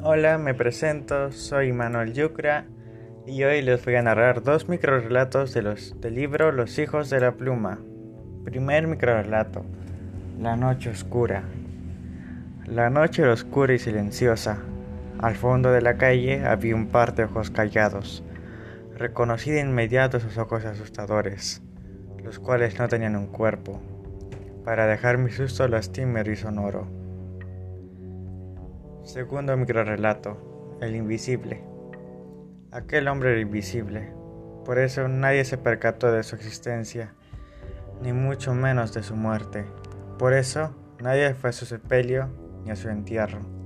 Hola, me presento, soy Manuel Yucra y hoy les voy a narrar dos microrelatos de los, del libro Los hijos de la pluma. Primer microrelato, La noche oscura. La noche era oscura y silenciosa. Al fondo de la calle había un par de ojos callados. Reconocí de inmediato sus ojos asustadores, los cuales no tenían un cuerpo. Para dejar mi susto lastimero y sonoro. Segundo microrelato, El invisible. Aquel hombre era invisible, por eso nadie se percató de su existencia, ni mucho menos de su muerte. Por eso nadie fue a su sepelio ni a su entierro.